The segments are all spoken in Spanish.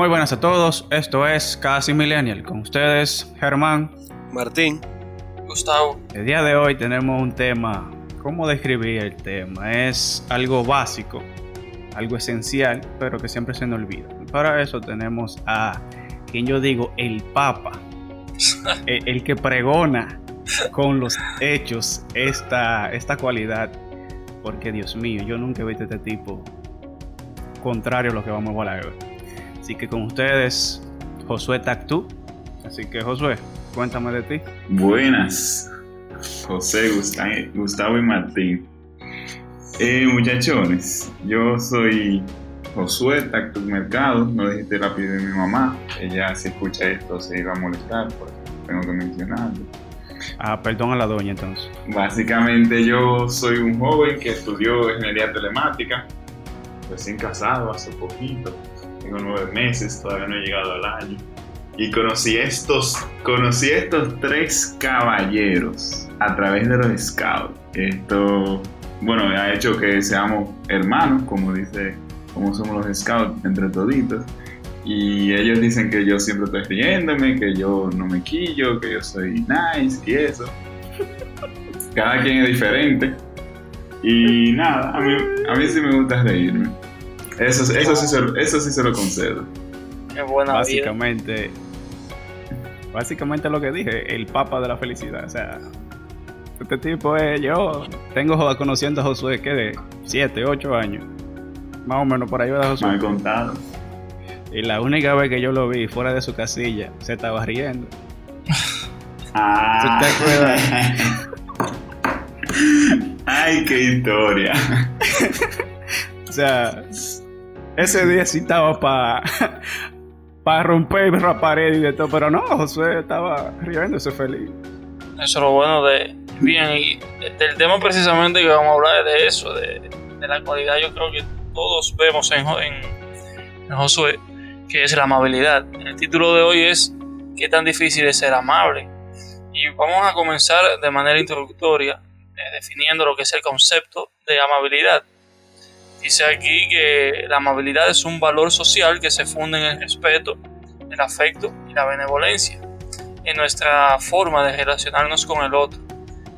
Muy buenas a todos, esto es Casi Millennial, con ustedes Germán, Martín, Gustavo. El día de hoy tenemos un tema, ¿cómo describir el tema? Es algo básico, algo esencial, pero que siempre se nos olvida. Para eso tenemos a quien yo digo el Papa, el, el que pregona con los hechos esta, esta cualidad, porque Dios mío, yo nunca he visto este tipo contrario a lo que vamos a hablar hoy. Así que con ustedes, Josué Tactú. Así que Josué, cuéntame de ti. Buenas, José, Gustavo, y Martín. Eh, muchachones, yo soy Josué Tactus Mercado, no dijiste rápido de mi mamá, ella si escucha esto se iba a molestar, porque tengo que mencionarlo. Ah, perdón a la doña entonces. Básicamente yo soy un joven que estudió ingeniería telemática, recién casado hace poquito, tengo nueve meses, todavía no he llegado al año. Y conocí estos, conocí estos tres caballeros a través de los scouts. Esto, bueno, ha hecho que seamos hermanos, como dice, como somos los scouts entre toditos. Y ellos dicen que yo siempre estoy riéndome, que yo no me quillo, que yo soy nice y eso. Cada quien es diferente. Y nada, a mí, a mí sí me gusta reírme. Eso, eso, sí, se, eso sí se lo concedo. Qué buena básicamente, vida. básicamente lo que dije, el papa de la felicidad. O sea, este tipo es yo. Tengo conociendo a Josué que de 7, 8 años. Más o menos por ahí va Josué. Me han contado. Y la única vez que yo lo vi fuera de su casilla, se estaba riendo. Ah. ¿Tú te acuerdas? Ay, qué historia. o sea, ese día sí estaba para para romper la pared y de todo, pero no, Josué estaba riéndose feliz. Eso es lo bueno de. Bien, y del tema precisamente que vamos a hablar es de eso, de, la cualidad. Yo creo que todos vemos en, en, en Josué, que es la amabilidad. El título de hoy es ¿Qué tan difícil es ser amable? Y vamos a comenzar de manera introductoria eh, definiendo lo que es el concepto de amabilidad. Dice aquí que la amabilidad es un valor social que se funda en el respeto, el afecto y la benevolencia en nuestra forma de relacionarnos con el otro.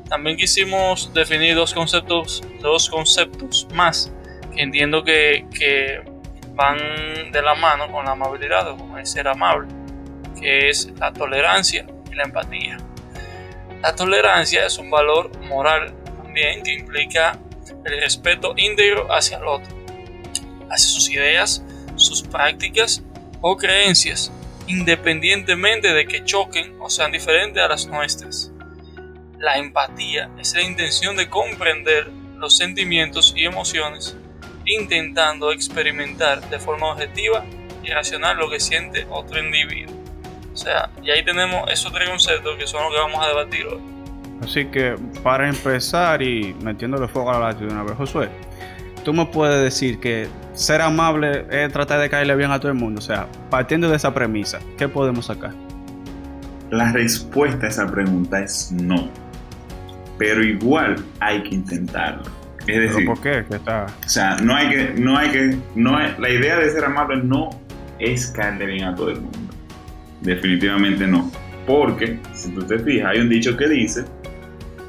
También quisimos definir dos conceptos, dos conceptos más que entiendo que, que van de la mano con la amabilidad o con el ser amable, que es la tolerancia y la empatía. La tolerancia es un valor moral también que implica el respeto íntegro hacia el otro, hacia sus ideas, sus prácticas o creencias, independientemente de que choquen o sean diferentes a las nuestras. La empatía es la intención de comprender los sentimientos y emociones, intentando experimentar de forma objetiva y racional lo que siente otro individuo. O sea, y ahí tenemos esos tres conceptos que son los que vamos a debatir hoy. Así que para empezar y metiéndole fuego a la lata de una vez, Josué, tú me puedes decir que ser amable es tratar de caerle bien a todo el mundo. O sea, partiendo de esa premisa, ¿qué podemos sacar? La respuesta a esa pregunta es no. Pero igual hay que intentarlo. Es decir, ¿Pero por qué? ¿Qué está? o sea, no hay que, no hay que, no hay- la idea de ser amable no es caerle bien a todo el mundo. Definitivamente no. Porque, si tú te fijas, hay un dicho que dice,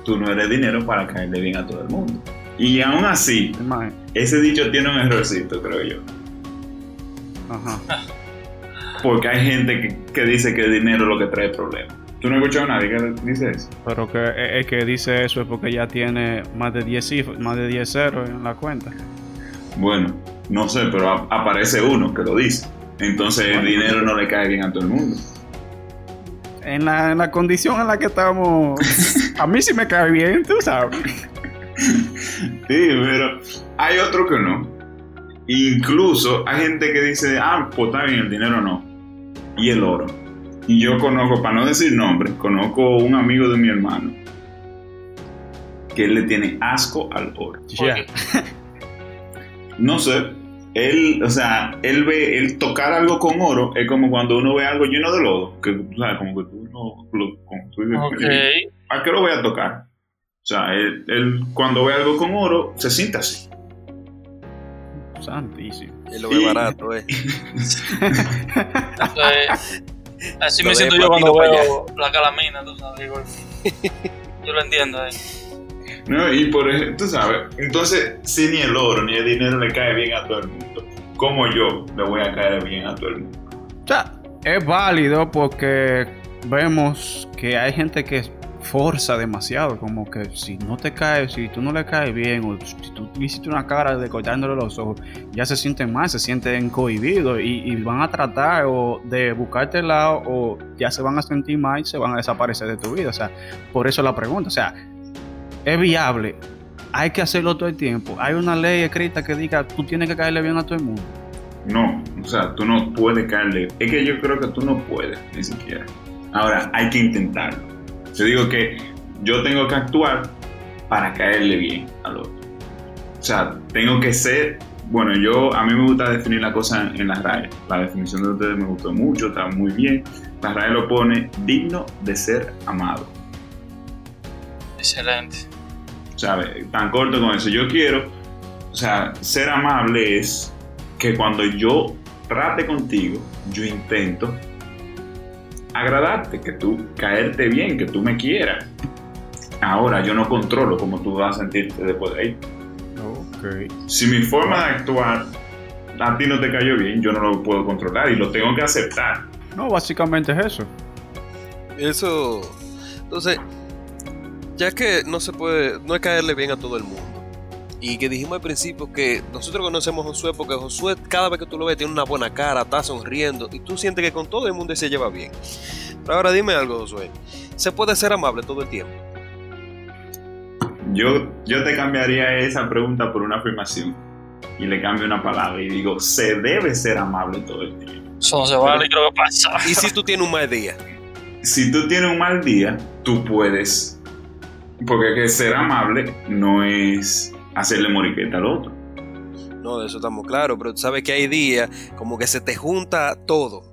tú no eres dinero para caerle bien a todo el mundo. Y aún así, ese dicho tiene un errorcito, creo yo. Ajá. Porque hay gente que, que dice que el dinero es lo que trae problemas. ¿Tú no has escuchado a nadie que dice eso? Pero que eh, el que dice eso es porque ya tiene más de 10 cifras, más de 10 ceros en la cuenta. Bueno, no sé, pero aparece uno que lo dice. Entonces el dinero no le cae bien a todo el mundo. En la, en la condición en la que estamos, a mí sí me cae bien, tú sabes. Sí, pero hay otro que no. Incluso hay gente que dice, ah, pues está bien, el dinero no. Y el oro. Y yo conozco, para no decir nombre, conozco un amigo de mi hermano que él le tiene asco al oro. Ya. No sé, él, o sea, él ve, él tocar algo con oro es como cuando uno ve algo lleno de lodo, que, o sea, como que tú no, lo- como tú dices, Ok. ¿a qué lo voy a tocar? O sea, él, él cuando ve algo con oro se siente así. Santísimo. Y lo ve barato, eh. Entonces, así Lo me siento yo cuando veo la calamina, tú sabes. digo, yo lo entiendo ahí. No, y por ejemplo, tú sabes, entonces, si ni el oro ni el dinero le cae bien a todo el mundo, ¿cómo yo le voy a caer bien a todo el mundo? O sea, es válido porque vemos que hay gente que forza demasiado, como que si no te cae, si tú no le caes bien, o si tú hiciste una cara de cortándole los ojos, ya se sienten mal, se sienten cohibidos y, y van a tratar o de buscarte el lado o ya se van a sentir mal y se van a desaparecer de tu vida. O sea, por eso la pregunta, o sea, es viable, hay que hacerlo todo el tiempo. Hay una ley escrita que diga tú tienes que caerle bien a todo el mundo. No, o sea, tú no puedes caerle. Es que yo creo que tú no puedes, ni siquiera. Ahora, hay que intentarlo. Yo digo que yo tengo que actuar para caerle bien al otro. O sea, tengo que ser. Bueno, yo a mí me gusta definir la cosa en, en las rayas. La definición de ustedes me gustó mucho, está muy bien. La raya lo pone digno de ser amado. Excelente. ¿Sabes? Tan corto con eso. Yo quiero, o sea, ser amable es que cuando yo trate contigo, yo intento agradarte, que tú caerte bien, que tú me quieras. Ahora yo no controlo cómo tú vas a sentirte después de ahí. Ok. Si mi forma de actuar a ti no te cayó bien, yo no lo puedo controlar y lo tengo que aceptar. No, básicamente es eso. Eso. Entonces, ya que no se puede, no es caerle bien a todo el mundo. Y que dijimos al principio que nosotros conocemos a Josué porque Josué, cada vez que tú lo ves, tiene una buena cara, está sonriendo y tú sientes que con todo el mundo se lleva bien. Pero ahora dime algo, Josué. ¿Se puede ser amable todo el tiempo? Yo, yo te cambiaría esa pregunta por una afirmación y le cambio una palabra y digo, se debe ser amable todo el tiempo. Eso no se vale, creo que pasa. ¿Y si tú tienes un mal día? si tú tienes un mal día, tú puedes. Porque que ser amable no es hacerle moriqueta al otro. No, de eso estamos claros, pero tú sabes que hay días como que se te junta todo.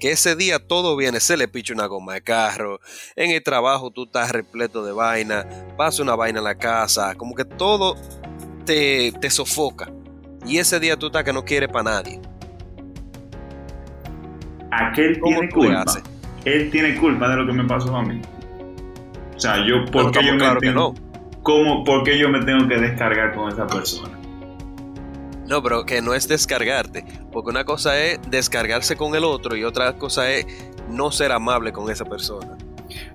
Que ese día todo viene, se le picha una goma de carro, en el trabajo tú estás repleto de vaina, pasa una vaina en la casa, como que todo te, te sofoca. Y ese día tú estás que no quieres para nadie. Aquel ¿Cómo tiene culpa. Él tiene culpa de lo que me pasó a mí. O sea, yo, Pero ¿por qué yo, me claros que tengo, no. ¿cómo, ¿por qué yo me tengo que descargar con esa persona? No, pero que no es descargarte. Porque una cosa es descargarse con el otro y otra cosa es no ser amable con esa persona.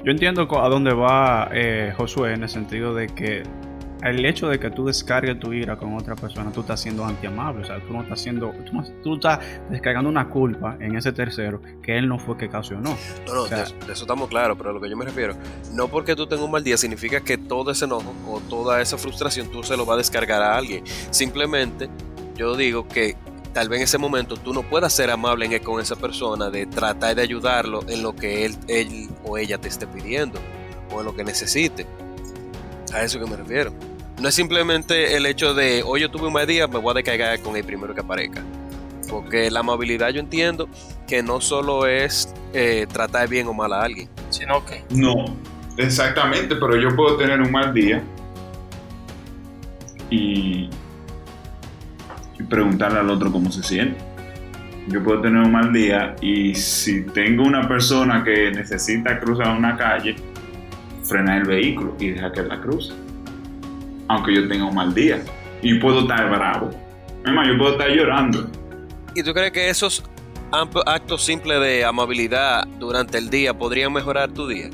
Yo entiendo a dónde va eh, Josué en el sentido de que el hecho de que tú descargues tu ira con otra persona, tú estás siendo antiamable. O sea, tú no estás haciendo, tú, no- tú estás descargando una culpa en ese tercero que él no fue que ocasionó. No, no, O sea- de, eso- de eso estamos claros, pero a lo que yo me refiero, no porque tú tengas un mal día significa que todo ese enojo o toda esa frustración tú se lo vas a descargar a alguien. Simplemente yo digo que tal vez en ese momento tú no puedas ser amable en- con esa persona, de tratar de ayudarlo en lo que él, él o ella te esté pidiendo o en lo que necesite. A eso que me refiero. No es simplemente el hecho de, hoy yo tuve un mal día, me voy a descargar con el primero que aparezca. Porque la amabilidad yo entiendo que no solo es eh, tratar bien o mal a alguien. Sino que No, exactamente, pero yo puedo tener un mal día y, y preguntarle al otro cómo se siente. Yo puedo tener un mal día y si tengo una persona que necesita cruzar una calle, frenar el vehículo y dejar que la cruce. Aunque yo tenga un mal día. Y puedo estar bravo. Es más, yo puedo estar llorando. ¿Y tú crees que esos actos simples de amabilidad durante el día podrían mejorar tu día?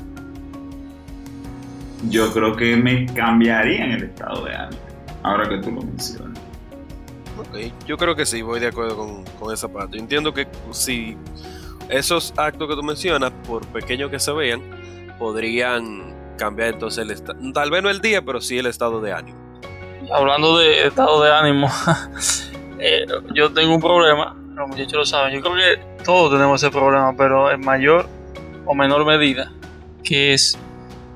Yo creo que me cambiaría en el estado de ánimo. Ahora que tú lo mencionas. Ok, yo creo que sí, voy de acuerdo con, con esa parte. Yo entiendo que si esos actos que tú mencionas, por pequeños que se vean, podrían cambiar entonces el estado, tal vez no el día, pero sí el estado de ánimo. hablando de estado de ánimo, eh, yo tengo un problema, los muchachos lo saben, yo creo que todos tenemos ese problema, pero en mayor o menor medida, que es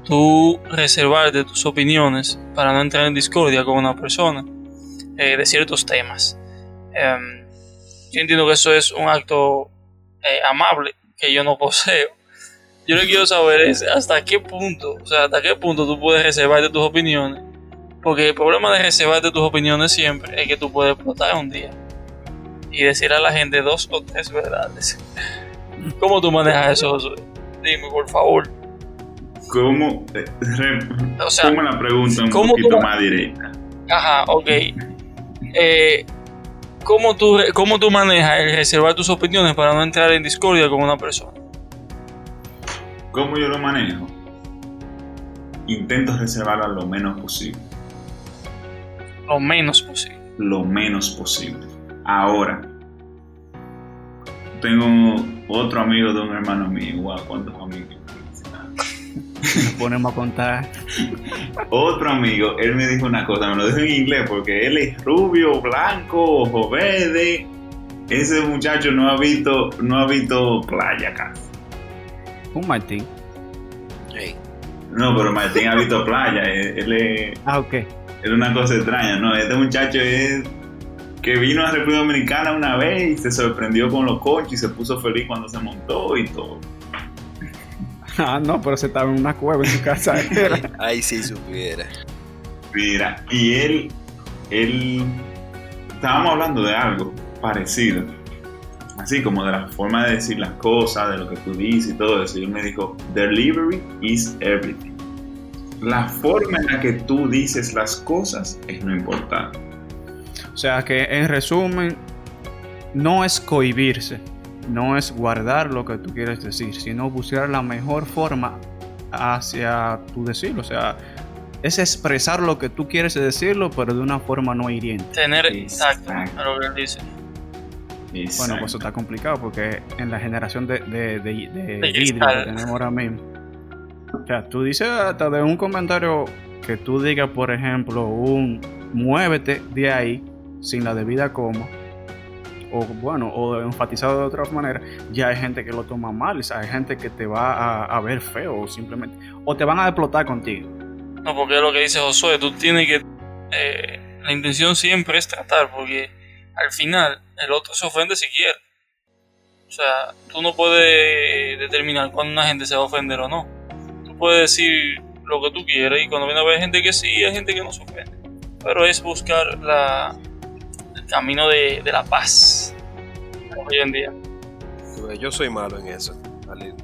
tú reservarte tus opiniones para no entrar en discordia con una persona eh, de ciertos temas. Em, yo entiendo que eso es un acto eh, amable que yo no poseo. Yo lo que quiero saber es hasta qué punto, o sea, hasta qué punto tú puedes reservarte tus opiniones porque el problema de reservarte tus opiniones siempre es que tú puedes explotar un día. y decir a la gente dos o tres verdades. ¿Cómo tú manejas eso, Josué? Dime, por favor. ¿Cómo? eh, re- O sea, ¿Cómo la pregunta un ¿cómo poquito más directa? Ajá, ok. Eh, ¿cómo, tú, ¿Cómo tú manejas el reservar tus opiniones para no entrar en discordia con una persona? ¿Cómo yo lo manejo? Intento reservarlo lo menos posible. Lo menos posible. Lo menos posible. Ahora, tengo otro amigo de un hermano mío. Wow, ¿cuántos amigos? Nos ponemos a contar. Otro amigo, él me dijo una cosa, me lo dijo en inglés porque él es rubio, blanco, ojo verde. Ese muchacho no ha visto, no ha visto playa casi. Un Martín. No, pero Martín ha visto playa. Él, él es, Ah, ok. es una cosa extraña, ¿no? Este muchacho es que vino a República Dominicana una vez y se sorprendió con los coches y se puso feliz cuando se montó y todo. Ah, no, pero se estaba en una cueva en su casa. Ahí sí supiera. Mira, y él, él, estábamos hablando de algo parecido, así como de la forma de decir las cosas, de lo que tú dices y todo eso. Y él me dijo, delivery is everything. La forma en la que tú dices las cosas es lo importante. O sea que en resumen, no es cohibirse, no es guardar lo que tú quieres decir, sino buscar la mejor forma hacia tu decirlo. O sea, es expresar lo que tú quieres decirlo, pero de una forma no hiriente. Tener Exacto. lo que él Bueno, pues eso está complicado porque en la generación de, de, de, de vidrio que tenemos ahora mismo. O sea, tú dices hasta de un comentario que tú digas, por ejemplo, un muévete de ahí sin la debida coma. O bueno, o enfatizado de otra manera, ya hay gente que lo toma mal, o sea, hay gente que te va a, a ver feo o simplemente, o te van a explotar contigo. No, porque es lo que dice Josué, tú tienes que... eh, la intención siempre es tratar, porque al final el otro se ofende si quiere. O sea, tú no puedes determinar cuándo una gente se va a ofender o no. Tú puedes decir lo que tú quieras y cuando viene a ver gente que sí, hay gente que no se ofende. Pero es buscar la, el camino de, de la paz hoy en día. Yo soy malo en eso.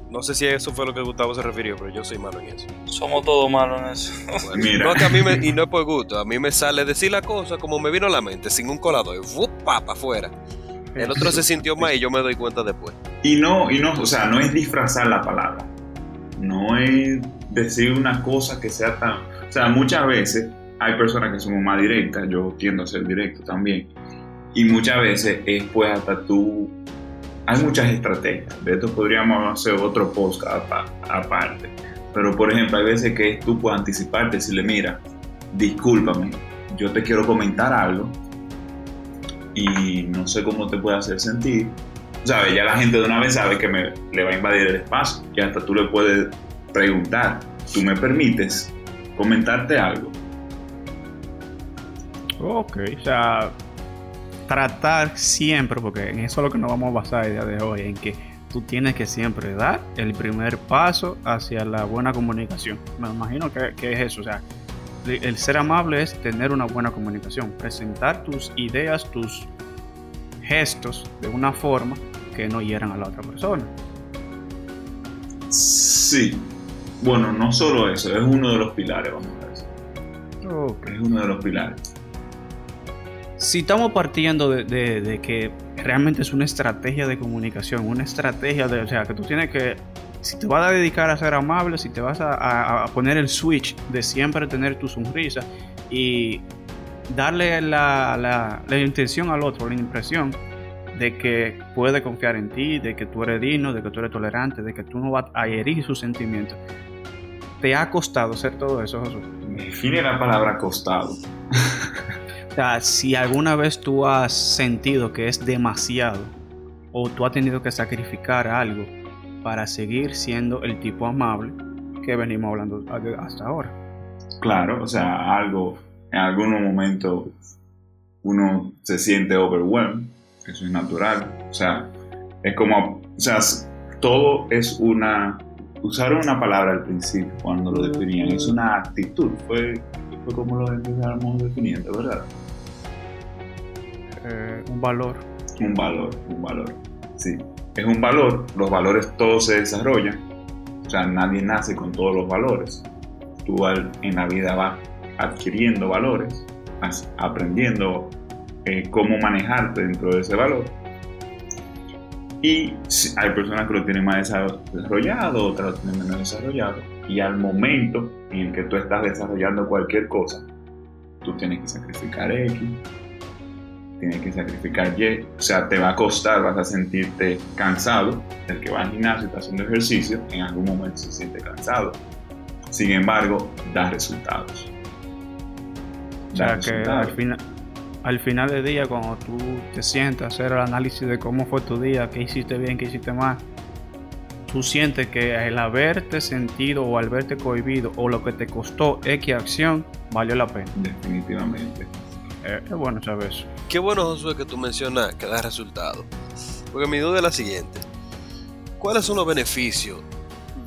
No sé si eso fue lo que Gustavo se refirió, pero yo soy malo en eso. Somos todos malos en eso. Bueno, Mira. No, que a mí me, y no es por gusto, a mí me sale decir la cosa como me vino a la mente, sin un colador, y papa afuera. El otro se sintió mal y yo me doy cuenta después. Y no, y no, o sea, no es disfrazar la palabra. No es decir una cosa que sea tan. O sea, muchas veces hay personas que somos más directas, yo tiendo a ser directo también. Y muchas veces es pues hasta tú. Hay muchas estrategias. De esto podríamos hacer otro post apa- aparte. Pero por ejemplo, hay veces que tú puedes anticiparte y decirle, mira, discúlpame, yo te quiero comentar algo y no sé cómo te puede hacer sentir. ¿Sabes? Ya la gente de una vez sabe que me, le va a invadir el espacio. Y hasta tú le puedes preguntar, ¿tú me permites comentarte algo? Ok, o sea, tratar siempre, porque en eso es lo que nos vamos a basar el día de hoy, en que tú tienes que siempre dar el primer paso hacia la buena comunicación. Me imagino que, que es eso, o sea, el ser amable es tener una buena comunicación, presentar tus ideas, tus gestos de una forma que no hieran a la otra persona. Sí. Bueno, no solo eso, es uno de los pilares, vamos a decir. Es uno de los pilares. Si estamos partiendo de, de- de que realmente es una estrategia de comunicación, una estrategia de, o sea, que tú tienes que, si te vas a dedicar a ser amable, si te vas a, a- poner el switch de siempre tener tu sonrisa y darle la, la- la intención al otro, la impresión de que puede confiar en ti, de que tú eres digno, de que tú eres tolerante, de que tú no vas a herir sus sentimientos. ¿Te ha costado hacer todo eso, Jesús? Define la palabra costado. Si alguna vez tú has sentido que es demasiado o tú has tenido que sacrificar algo para seguir siendo el tipo amable que venimos hablando hasta ahora. Claro, o sea, algo, en algún momento uno se siente overwhelmed, eso es natural. O sea, es como, o sea, todo es una, usaron una palabra al principio cuando lo definían, es una actitud, fue, fue como lo empezamos definiendo, ¿verdad? Eh, un valor. Un valor, un valor. Sí, es un valor. Los valores todos se desarrollan. O sea, nadie nace con todos los valores. Tú en la vida vas adquiriendo valores, aprendiendo eh, cómo manejarte dentro de ese valor. Y hay personas que lo tienen más desa- desarrollado, otras lo tienen menos desarrollado. Y al momento en el que tú estás desarrollando cualquier cosa, tú tienes que sacrificar X, tienes que sacrificar Y. O sea, te va a costar, vas a sentirte cansado. El que va al gimnasio y está haciendo ejercicio, en algún momento se siente cansado. Sin embargo, da resultados. O Da sea que al final, al final del día, cuando tú te sientas a hacer el análisis de cómo fue tu día, qué hiciste bien, qué hiciste mal, tú sientes que el haberte sentido o al verte cohibido o lo que te costó X acción valió la pena. Definitivamente. Eh, es bueno saber eso. Qué bueno, Josué, que tú mencionas que da resultado. Porque mi duda es la siguiente. ¿Cuáles son los beneficios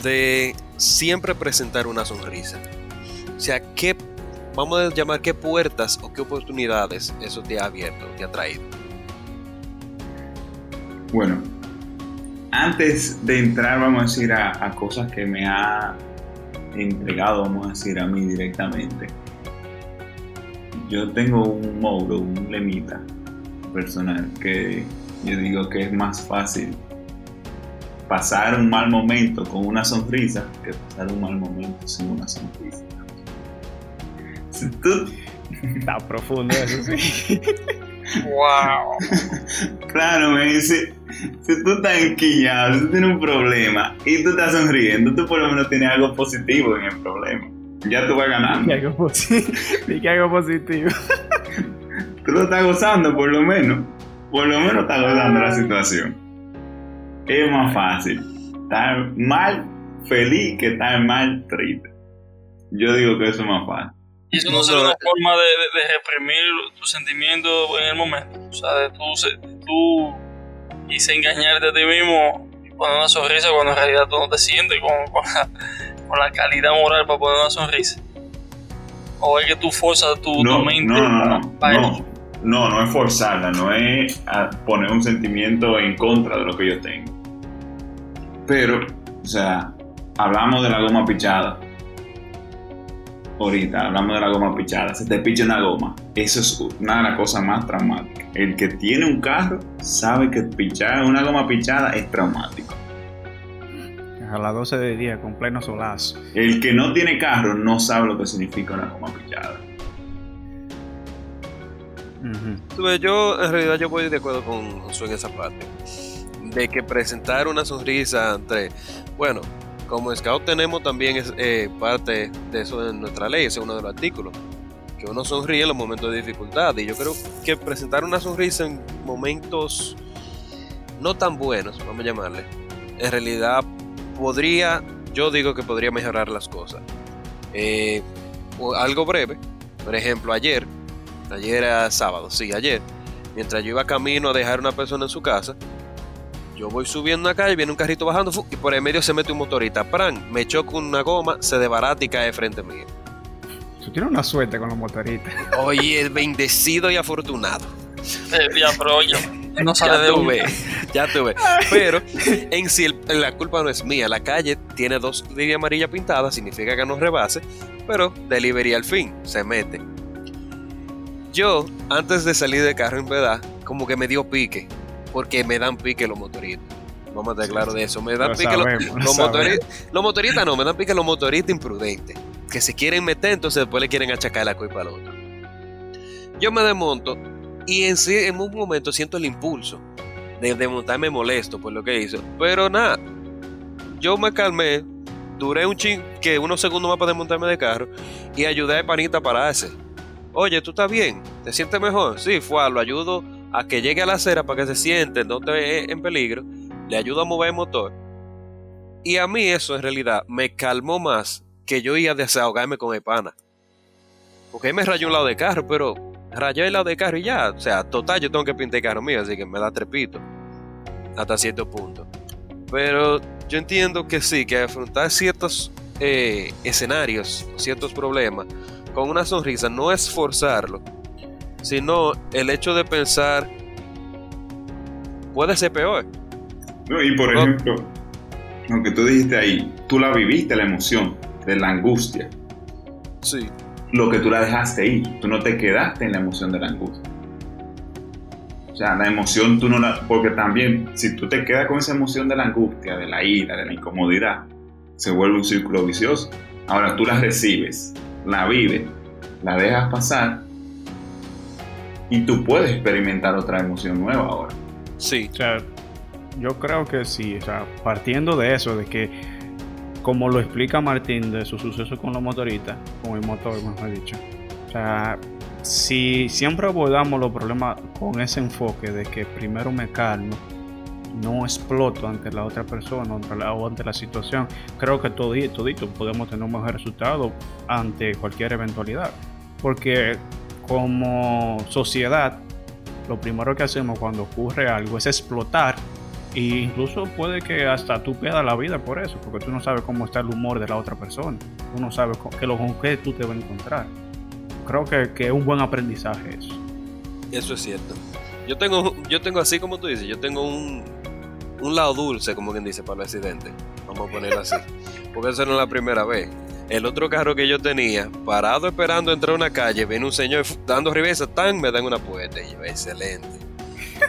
de siempre presentar una sonrisa? O sea, ¿qué, vamos a llamar, qué puertas o qué oportunidades eso te ha abierto, te ha traído? Bueno, antes de entrar, vamos a decir, a, a cosas que me ha entregado, vamos a decir, a mí directamente. Yo tengo un modo, un lemita personal que yo digo que es más fácil pasar un mal momento con una sonrisa que pasar un mal momento sin una sonrisa. Si tú Está profundo eso, sí. ¡Wow! Claro, me dice, si tú estás enquillado, si tú tienes un problema y tú estás sonriendo, tú por lo menos tienes algo positivo en el problema. Ya tú vas ganando. Y. Y que algo positivo. Tú lo estás gozando por lo menos. Por lo menos estás gozando la situación. Es más fácil estar mal feliz que estar mal triste. Yo digo que eso es más fácil. Y eso no, será una forma de, de- de reprimir tus sentimientos en el momento. O sea, de tú, se- tú quise engañarte a ti mismo y poner una sonrisa cuando en realidad tú no te sientes con, con la, con la calidad moral para poner una sonrisa. O es que tú forzas tu, No, tu mente no, no, no, para no, eso. no, no es forzarla, no es poner un sentimiento en contra de lo que yo tengo. Pero, o sea, hablamos de la goma pichada. Ahorita hablamos de la goma pichada. Se te picha una goma. Eso es una de las cosas más traumáticas. El que tiene un carro sabe que pichar una goma pichada es traumático. A las 12 de día, con pleno solazo. El que no tiene carro no sabe lo que significa una goma pichada. Ujú. Tú ves, Yo, en realidad, yo voy de acuerdo con Josué en esa parte. De que presentar una sonrisa entre. Bueno, como Scout tenemos también es, eh, parte de eso en nuestra ley, ese es uno de los artículos. Que uno sonríe en los momentos de dificultad. Y yo creo que presentar una sonrisa en momentos no tan buenos, vamos a llamarle, en realidad podría, yo digo que podría mejorar las cosas. Eh, o algo breve, por ejemplo, ayer, ayer era sábado, sí, ayer, mientras yo iba camino a dejar a una persona en su casa, yo voy subiendo una calle, viene un carrito bajando y por el medio se mete un motorista, pran, me choca una goma, se desbarata y cae frente mío. Tú tienes una suerte con los motoristas. Oye, bendecido y afortunado. Eh, ya, pero oye, no sale Ya de tuve, ya tuve. Pero en sí el- la culpa no es mía. La calle tiene dos líneas amarillas pintadas, significa que no rebase, pero delivery al fin, se mete. Yo, antes de salir de carro en verdad, como que me dio pique, porque me dan pique los motoristas. Vamos a estar claro de eso. Me dan Lo pique los, sabemos, los motoristas. Los motoristas no, me dan pique los motoristas imprudentes. Que se quieren meter, entonces después le quieren achacar la culpa al otro. Yo me desmonto y en, sí, en un momento siento el impulso de, de montarme molesto por lo que hizo. Pero nada, yo me calmé, duré un ching que unos segundos más para desmontarme de carro y ayudé a panita a pararse. Oye, ¿tú estás bien? ¿Te sientes mejor? Sí, fue, lo ayudo a que llegue a la acera para que se siente, no esté en peligro. Le ayudo a mover el motor. Y a mí eso en realidad me calmó más que yo iba a desahogarme con el pana. Porque me rayó un lado de carro, pero rayó el lado de carro y ya. O sea, total, yo tengo que pintar el carro mío, así que me da trepito. Hasta cierto punto. Pero yo entiendo que sí, que afrontar ciertos eh, escenarios, ciertos problemas, con una sonrisa no es forzarlo, sino el hecho de pensar puede ser peor. No, y por No. ejemplo, lo que tú dijiste ahí, tú la viviste la emoción de la angustia. Sí. Lo que tú la dejaste ir, tú no te quedaste en la emoción de la angustia. O sea, la emoción tú no la... Porque también, si tú te quedas con esa emoción de la angustia, de la ira, de la incomodidad, se vuelve un círculo vicioso. Ahora tú la recibes, la vives, la dejas pasar y tú puedes experimentar otra emoción nueva ahora. Sí. O sea, yo creo que sí, o sea, partiendo de eso, de que como lo explica Martín de su suceso con los motoristas, con el motor, mejor dicho, o sea, si siempre abordamos los problemas con ese enfoque de que primero me calmo, no exploto ante la otra persona la- o ante la situación, creo que todito, todito podemos tener un mejor resultado ante cualquier eventualidad. Porque como sociedad, lo primero que hacemos cuando ocurre algo es explotar e incluso puede que hasta tú pierdas la vida por eso, porque tú no sabes cómo está el humor de la otra persona, tú no sabes con qué, lo, con qué tú te vas a encontrar. Creo que, que es un buen aprendizaje eso. Eso es cierto. Yo tengo, yo tengo así como tú dices, yo tengo un, un lado dulce, como quien dice, para el accidente. Vamos a ponerlo así. Porque eso no es la primera vez. El otro carro que yo tenía, parado esperando entrar a una calle, viene un señor dando reversa, tan, me dan una puerta. Y yo, excelente.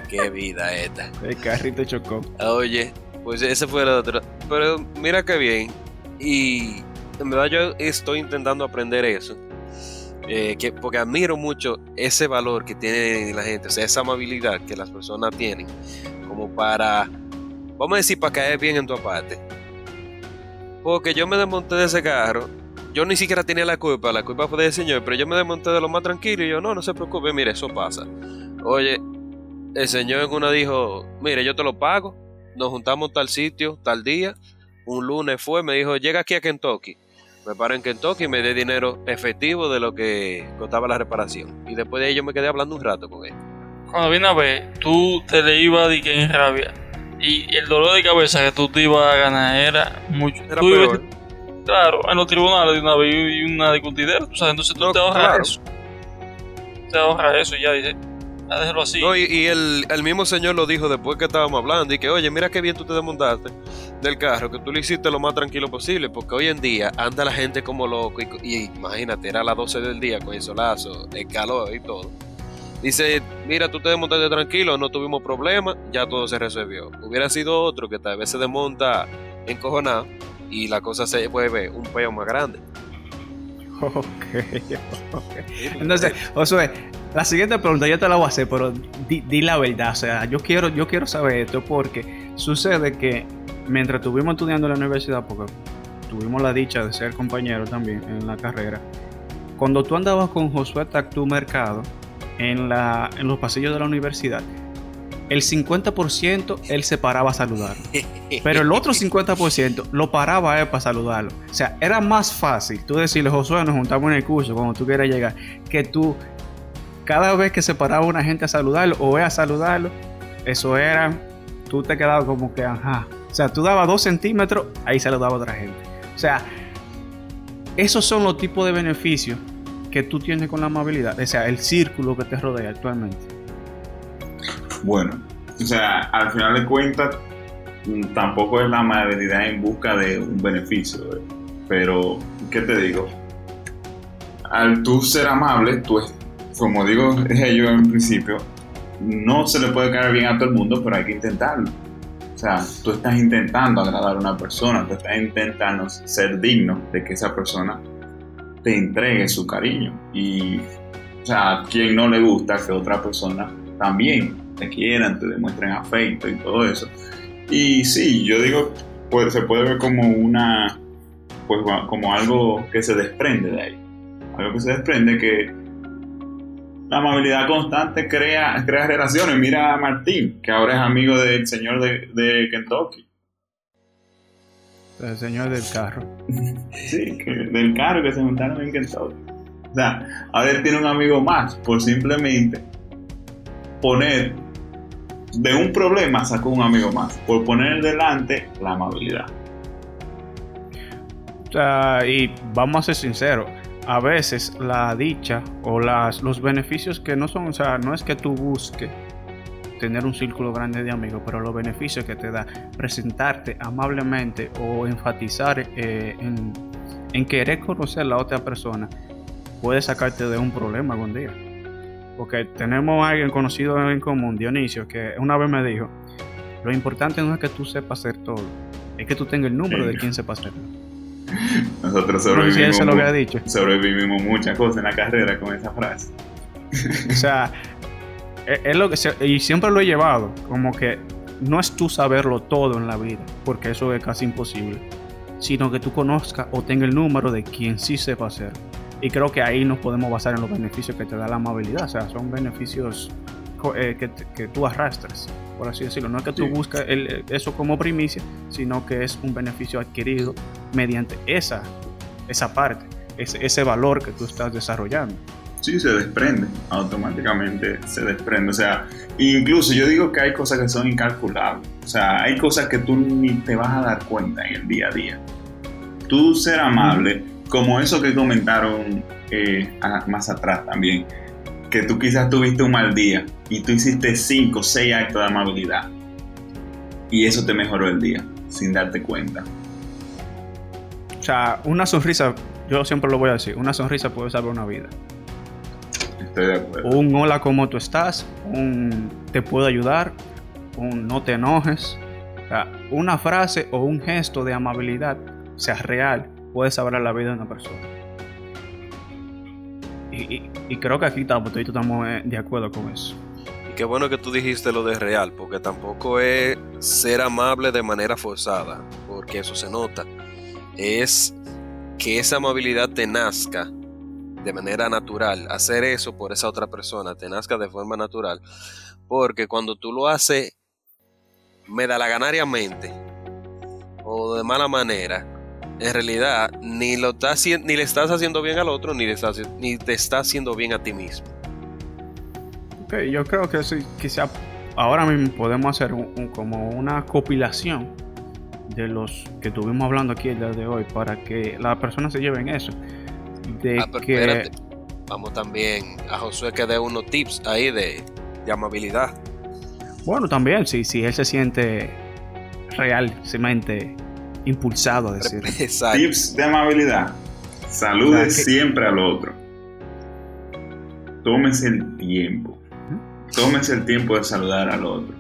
Qué vida esta. El carrito chocó. Oye, pues ese fue el otro. Pero mira qué bien. Y en verdad yo estoy intentando aprender eso. Eh, que, porque admiro mucho ese valor que tiene la gente, o sea, esa amabilidad que las personas tienen, como para, vamos a decir, para caer bien en tu parte. Porque yo me desmonté de ese carro, yo ni siquiera tenía la culpa, la culpa fue del señor, pero yo me desmonté de lo más tranquilo y yo, no, no se preocupe, mire, eso pasa. Oye, el señor en una dijo, mire, yo te lo pago, nos juntamos tal sitio, tal día, un lunes fue, me dijo, llega aquí a Kentucky. Me paro en Kentucky y me dé dinero efectivo de lo que costaba la reparación. Y después de ahí yo me quedé hablando un rato con él. Cuando vine a ver, tú te le ibas de que en rabia. Y el dolor de cabeza que tú te ibas a ganar era mucho. Era tú ibas- peor. claro, en los tribunales de una vez y una discutidera. O sea, entonces tú No, te ahorras claro. eso. Te ahorras eso y ya dices, No, y, el, el mismo señor lo dijo después que estábamos hablando y que, oye, mira qué bien tú te desmontaste del carro, que tú lo hiciste lo más tranquilo posible, porque hoy en día anda la gente como loco y, y imagínate, era a las 12 del día con el solazo, el calor y todo. Dice, mira, tú te desmontaste tranquilo, no tuvimos problemas, ya todo se resolvió. Hubiera sido otro que tal vez se desmonta encojonado y la cosa se vuelve un peo más grande. Ok. Entonces, Josué, la siguiente pregunta yo te la voy a hacer, pero di, la verdad. O sea, yo quiero, yo quiero saber esto porque sucede que mientras estuvimos estudiando en la universidad, porque tuvimos la dicha de ser compañeros también en la carrera, cuando tú andabas con Josué Tactú Mercado en, la, en los pasillos de la universidad, el 50% él se paraba a saludar. Pero el otro 50% lo paraba a él para saludarlo. O sea, era más fácil tú decirle, Josué, nos juntamos en el curso cuando tú quieras llegar, que tú, cada vez que se paraba una gente a saludarlo o a saludarlo, eso era, tú te quedabas como que, ajá. O sea, tú dabas dos centímetros, ahí saludaba a otra gente. O sea, esos son los tipos de beneficios que tú tienes con la amabilidad. O sea, el círculo que te rodea actualmente. Bueno, o sea, al final de cuentas, mm, tampoco es la amabilidad en busca de un beneficio. ¿eh? Pero, ¿qué te digo? Al tú ser amable, tú, como digo yo en principio, no se le puede caer bien a todo el mundo, pero hay que intentarlo. O sea, tú estás intentando agradar a una persona, tú estás intentando ser digno de que esa persona te entregue su cariño. Y, o sea, a quien no le gusta que otra persona también te quieran, te demuestren afecto y todo eso. Y sí, yo digo, pues se puede ver como una, pues como algo que se desprende de ahí. Algo que se desprende que la amabilidad constante crea, crea relaciones. Mira a Martín, que ahora es amigo del señor de, de Kentucky. El señor del carro. Sí, que- del carro que se juntaron en Kentucky. O sea, ahora él tiene un amigo más por simplemente poner de un problema sacó un amigo más. Por poner delante la amabilidad. Sea, y vamos a ser sinceros, a veces la dicha o las, los beneficios que no son, o sea, no es que tú busques tener un círculo grande de amigos, pero los beneficios que te da presentarte amablemente o enfatizar eh, en, en, querer conocer a la otra persona puede sacarte de un problema algún día. Porque tenemos a alguien conocido en común, Dionisio, que una vez me dijo, lo importante no es que tú sepas hacer todo, es que tú tengas el número de quien sepa hacerlo. Nosotros sobrevivimos, sobrevivimos muchas cosas en la carrera con esa frase. o sea, es lo que y siempre lo he llevado, como que no es tú saberlo todo en la vida, porque eso es casi imposible, sino que tú conozcas o tengas el número de quien sí sepa hacerlo. Y creo que ahí nos podemos basar en los beneficios que te da la amabilidad, o sea, son beneficios eh, que, que, tú arrastras, por así decirlo. No es que tú busques eso como primicia, sino que es un beneficio adquirido mediante esa, esa parte, ese, ese valor que tú estás desarrollando. Sí, se desprende, automáticamente se desprende. O sea, incluso yo digo que hay cosas que son incalculables. O sea, hay cosas que tú ni te vas a dar cuenta en el día a día. Tú ser amable, como eso que comentaron eh, más atrás también, que tú quizás tuviste un mal día y tú hiciste 5 o 6 actos de amabilidad y eso te mejoró el día sin darte cuenta. O sea, una sonrisa, yo siempre lo voy a decir, una sonrisa puede salvar una vida. Estoy de acuerdo. Un hola, ¿cómo tú estás? Un te puedo ayudar, un no te enojes. O sea, una frase o un gesto de amabilidad, sea real, puede salvar la vida de una persona. Y, creo que aquí estamos, estamos eh, de acuerdo con eso. Y qué bueno que tú dijiste lo de real, porque tampoco es ser amable de manera forzada, porque eso se nota. Es que esa amabilidad te nazca de manera natural, hacer eso por esa otra persona, te nazca de forma natural, porque cuando tú lo haces me da la ganariamente o de mala manera, en realidad ni, lo ni le estás haciendo bien al otro, ni, le estás, ni te está haciendo bien a ti mismo. Ok, yo creo que sí, quizá ahora mismo podemos hacer como una compilación de los que estuvimos hablando aquí el día de hoy para que las personas se lleven eso. De ah, que... Vamos también a Josué que dé unos tips ahí de, de amabilidad. Bueno, también, si, si él se siente realmente impulsado a decir. Tips de amabilidad. Salude siempre al otro. Tómese el tiempo. Tómese el tiempo de saludar al otro.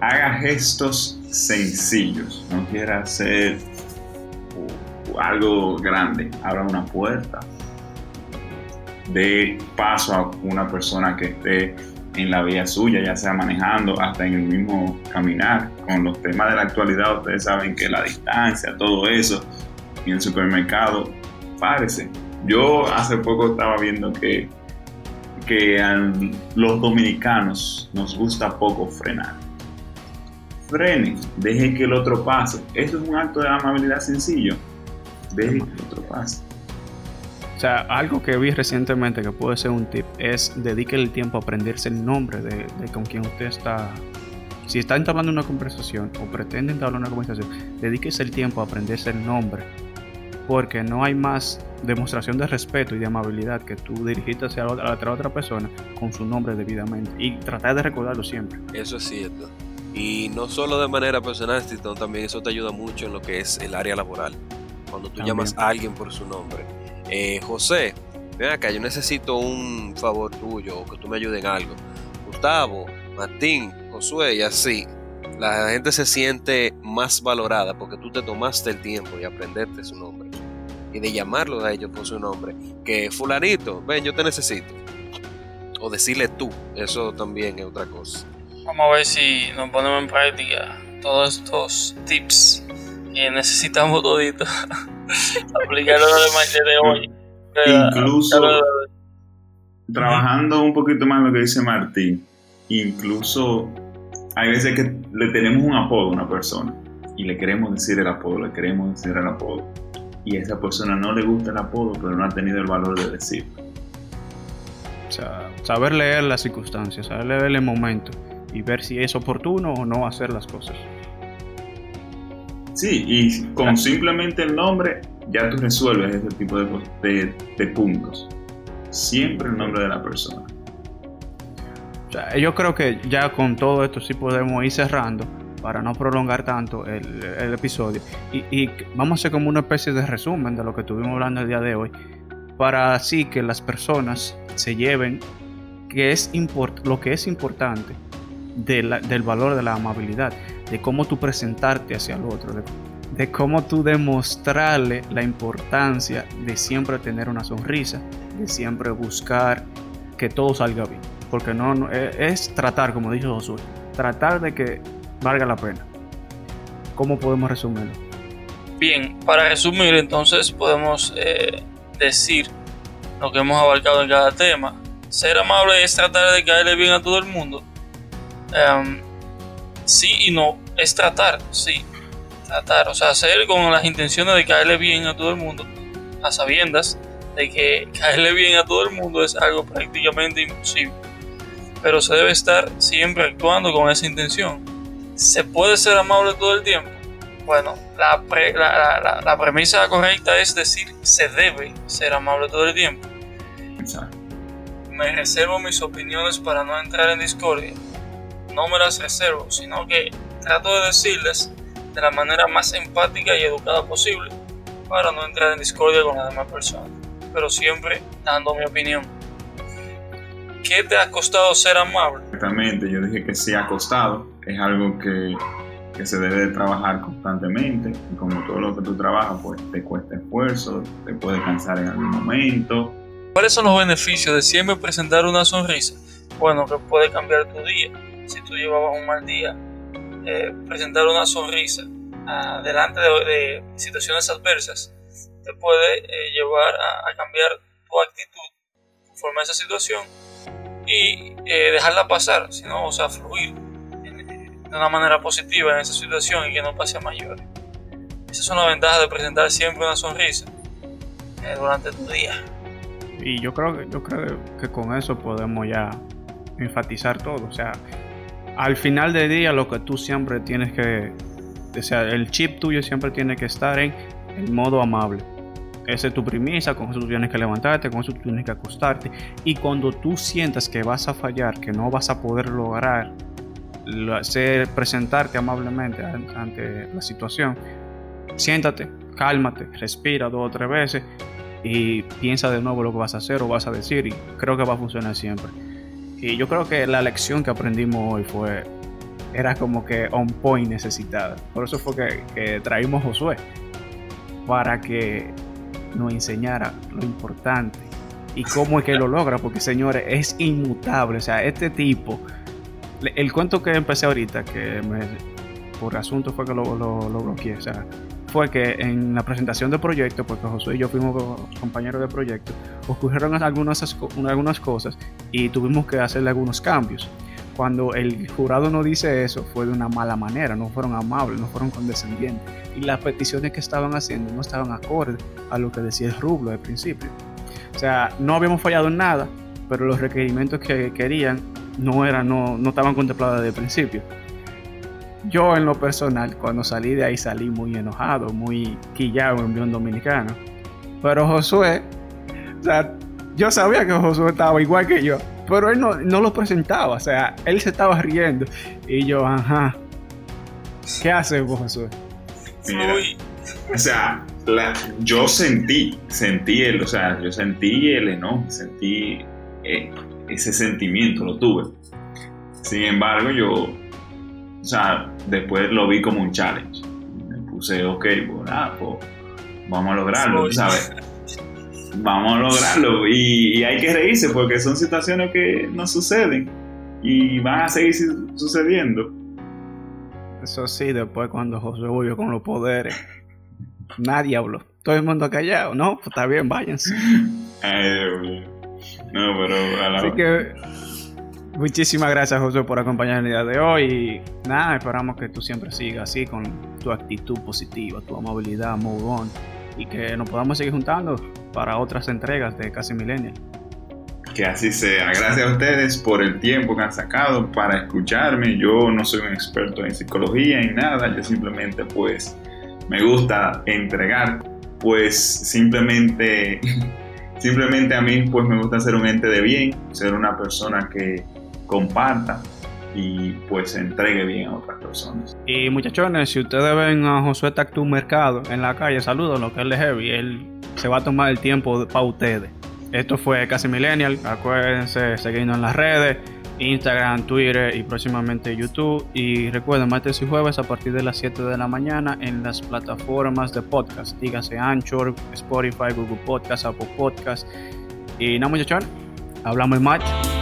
Haga gestos sencillos. No quiera hacer algo grande. Abra una puerta. De paso a una persona que esté en la vía suya, ya sea manejando, hasta en el mismo caminar. Con los temas de la actualidad, ustedes saben que la distancia, todo eso, en el supermercado, párese. Yo hace poco estaba viendo que, que a los dominicanos nos gusta poco frenar. Frene, deje que el otro pase. Esto es un acto de amabilidad sencillo. Deje que el otro pase. O sea, algo que vi recientemente que puede ser un tip es dedique el tiempo a aprenderse el nombre de, con quien usted está. Si está entablando una conversación o pretende entablar una conversación, dedíquese el tiempo a aprenderse el nombre. Porque no hay más demostración de respeto y de amabilidad que tú dirigirte hacia la otra, otra persona con su nombre debidamente y tratar de recordarlo siempre. Eso es cierto. Y no solo de manera personal, sino también eso te ayuda mucho en lo que es el área laboral. Cuando tú llamas a alguien por su nombre eh, José, ven acá, yo necesito un favor tuyo o que tú me ayudes en algo. Gustavo, Martín, Josué y así. La gente se siente más valorada porque tú te tomaste el tiempo de aprenderte su nombre y de llamarlos a ellos por su nombre. Que fulanito, ven, yo te necesito. O decirle tú, eso también es otra cosa. Vamos a ver si nos ponemos en práctica todos estos tips que necesitamos Aplicarlo de hoy. Incluso, trabajando un poquito más lo que dice Martín, incluso hay veces que le tenemos un apodo a una persona y le queremos decir el apodo, le queremos decir el apodo. Y a esa persona no le gusta el apodo, pero no ha tenido el valor de decirlo. O sea, saber leer las circunstancias, saber leer el momento y ver si es oportuno o no hacer las cosas. Sí, y con simplemente el nombre ya tú resuelves ese tipo de, de, puntos. Siempre el nombre de la persona. O sea, yo creo que ya con todo esto sí podemos ir cerrando para no prolongar tanto el, el episodio. Y, y vamos a hacer como una especie de resumen de lo que estuvimos hablando el día de hoy, para así que las personas se lleven que es import lo que es importante de la- del valor de la amabilidad, de cómo tú presentarte hacia el otro, de, cómo tú demostrarle la importancia de siempre tener una sonrisa, de siempre buscar que todo salga bien. Porque no, es, es tratar, como dijo Josué, tratar de que valga la pena. ¿Cómo podemos resumirlo? Bien, para resumir, entonces podemos eh, decir lo que hemos abarcado en cada tema. Ser amable es tratar de caerle bien a todo el mundo. Em, sí y no, es tratar, sí. Tratar, o sea, hacer con las intenciones de caerle bien a todo el mundo, a sabiendas de que caerle bien a todo el mundo es algo prácticamente imposible. Pero se debe estar siempre actuando con esa intención. ¿Se puede ser amable todo el tiempo? Bueno, la, pre- la- la- la- premisa correcta es decir, se debe ser amable todo el tiempo. Me reservo mis opiniones para no entrar en discordia. No me las reservo, sino que trato de decirles de la manera más empática y educada posible para no entrar en discordia con las demás personas, pero siempre dando mi opinión. ¿Qué te ha costado ser amable? Exactamente, yo dije que sí ha costado, es algo que, que se debe de trabajar constantemente y como todo lo que tú trabajas pues te cuesta esfuerzo, te puede cansar en algún momento, ¿Cuáles son los beneficios de siempre presentar una sonrisa? Bueno, que puede cambiar tu día. Si tú llevabas un mal día, eh, presentar una sonrisa ah, delante de, de situaciones adversas te puede eh, llevar a, a cambiar tu actitud conforme a esa situación y eh, dejarla pasar, sino, o sea, fluir en- de una manera positiva en esa situación y que no pase a mayores. Esa es una ventaja de presentar siempre una sonrisa eh, durante tu día. Y yo creo yo creo que con eso podemos ya enfatizar todo. O sea, al final del día lo que tú siempre tienes que, o sea, el chip tuyo siempre tiene que estar en el modo amable. Esa es tu premisa, con eso tú tienes que levantarte, con eso tú tienes que acostarte. Y cuando tú sientas que vas a fallar, que no vas a poder lograr lo- hacer, presentarte amablemente an- ante la situación, siéntate, cálmate, respira dos o tres veces y piensa de nuevo lo que vas a hacer o vas a decir y creo que va a funcionar siempre. Y yo creo que la lección que aprendimos hoy fue, era como que on point necesitada. Por eso fue que, que traímos a Josué, para que nos enseñara lo importante y cómo es que lo logra, porque señores, es inmutable. O sea, este tipo, el cuento que empecé ahorita, que por asunto fue que lo, lo, lo bloqueé, o sea, fue que en la presentación del proyecto, porque Josué y yo fuimos compañeros de proyecto, ocurrieron algunas, cosas y tuvimos que hacerle algunos cambios. Cuando el jurado no dice eso, fue de una mala manera, no fueron amables, no fueron condescendientes. Y las peticiones que estaban haciendo no estaban acorde a lo que decía el rublo al principio. O sea, no habíamos fallado en nada, pero los requerimientos que querían no, eran, no, no estaban contemplados desde el principio. Yo en lo personal, cuando salí de ahí salí muy enojado, muy quillado en buen dominicano. Pero Josué, o sea, yo sabía que Josué estaba igual que yo, pero él no, no lo presentaba, o sea, él se estaba riendo. Y yo, ajá, ¿qué haces vos, Josué? Mira. O sea, yo sentí, sentí el, o sea, yo sentí el enojo, sentí eh, ese sentimiento, lo tuve. Sin embargo, yo, o sea, después lo vi como un challenge. Me puse, ok, pues, ah, pues, vamos a lograrlo. ¿sabes? Vamos a lograrlo. Y, y hay que reírse porque son situaciones que no suceden y van a seguir su- sucediendo. Eso sí, después cuando Josué volvió con los poderes, nadie habló. Todo el mundo callado, ¿no? Pues está bien, váyanse. Ay, Dios mío. No, pero a la Así que muchísimas gracias Josué por acompañarnos el día de hoy y nada, esperamos que tú siempre sigas así con tu actitud positiva, tu amabilidad, move on y que nos podamos seguir juntando para otras entregas de Casi Millennial. Que así sea. Gracias a ustedes por el tiempo que han sacado para escucharme. Yo no soy un experto en psicología ni nada. Yo simplemente pues me gusta entregar. Pues simplemente, simplemente a mí pues me gusta ser un ente de bien. Ser una persona que, comparta y pues entregue bien a otras personas. Y muchachones, si ustedes ven a Josué Tactu Mercado en la calle, saludos, lo que él es heavy, él se va a tomar el tiempo para ustedes. Esto fue Casi Millennial, acuérdense seguirnos en las redes, Instagram, Twitter y próximamente YouTube. Y recuerden, martes y jueves a partir de las 7 de la mañana en las plataformas de podcast, dígase Anchor, Spotify, Google Podcast, Apple Podcast. Y nada muchachones, hablamos en martes.